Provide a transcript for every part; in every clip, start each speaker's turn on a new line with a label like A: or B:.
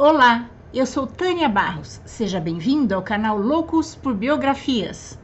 A: Olá, eu sou Tânia Barros. Seja bem-vindo ao canal Loucos por Biografias.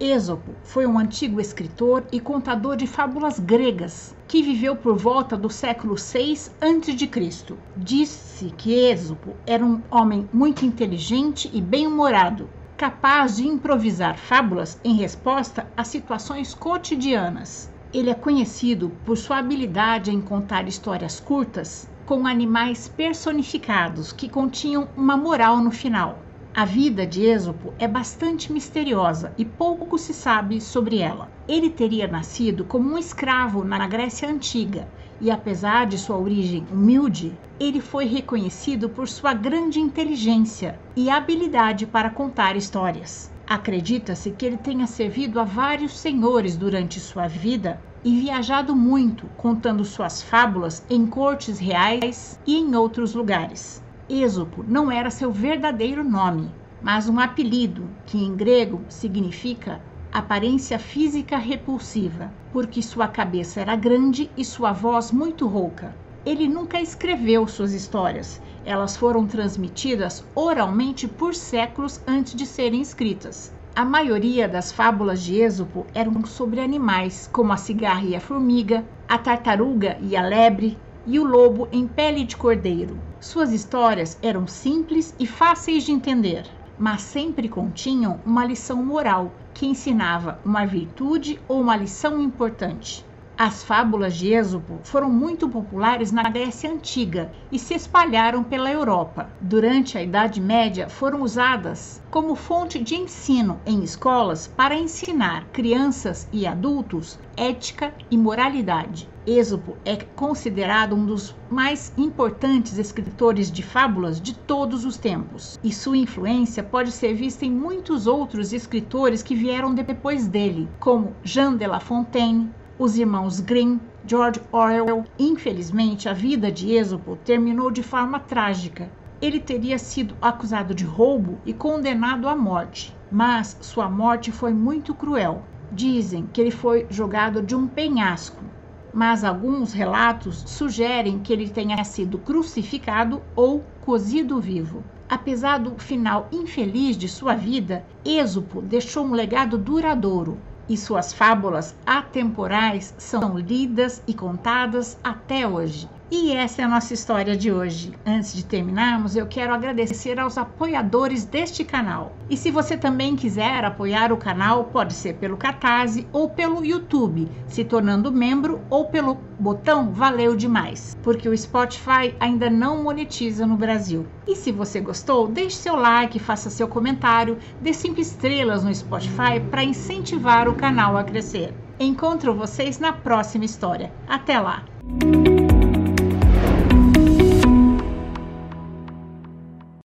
A: Êxopo foi um antigo escritor e contador de fábulas gregas que viveu por volta do século 6 a.C. Diz-se que Êxopo era um homem muito inteligente e bem-humorado, capaz de improvisar fábulas em resposta a situações cotidianas. Ele é conhecido por sua habilidade em contar histórias curtas com animais personificados que continham uma moral no final. A vida de Êxopo é bastante misteriosa e pouco se sabe sobre ela. Ele teria nascido como um escravo na Grécia Antiga e, apesar de sua origem humilde, ele foi reconhecido por sua grande inteligência e habilidade para contar histórias. Acredita-se que ele tenha servido a vários senhores durante sua vida e viajado muito, contando suas fábulas em cortes reais e em outros lugares. Êxopo não era seu verdadeiro nome, mas um apelido que em grego significa aparência física repulsiva, porque sua cabeça era grande e sua voz muito rouca. Ele nunca escreveu suas histórias, elas foram transmitidas oralmente por séculos antes de serem escritas. A maioria das fábulas de Êxopo eram sobre animais, como a cigarra e a formiga, a tartaruga e a lebre, e o lobo em pele de cordeiro. Suas histórias eram simples e fáceis de entender, mas sempre continham uma lição moral que ensinava uma virtude ou uma lição importante. As fábulas de Êxopo foram muito populares na Grécia Antiga e se espalharam pela Europa. Durante a Idade Média, foram usadas como fonte de ensino em escolas para ensinar crianças e adultos ética e moralidade. Êxopo é considerado um dos mais importantes escritores de fábulas de todos os tempos, e sua influência pode ser vista em muitos outros escritores que vieram depois dele, como Jean de La Fontaine, os irmãos Grimm, George Orwell. Infelizmente, a vida de Êxopo terminou de forma trágica. Ele teria sido acusado de roubo e condenado à morte, mas sua morte foi muito cruel. Dizem que ele foi jogado de um penhasco, mas alguns relatos sugerem que ele tenha sido crucificado ou cozido vivo. Apesar do final infeliz de sua vida, Êxopo deixou um legado duradouro e suas fábulas atemporais são lidas e contadas até hoje. E essa é a nossa história de hoje. Antes de terminarmos, eu quero agradecer aos apoiadores deste canal. E se você também quiser apoiar o canal, pode ser pelo Catarse ou pelo YouTube, se tornando membro ou pelo botão Valeu Demais, porque o Spotify ainda não monetiza no Brasil. E se você gostou, deixe seu like, faça seu comentário, dê 5 estrelas no Spotify para incentivar o canal a crescer. Encontro vocês na próxima história. Até lá!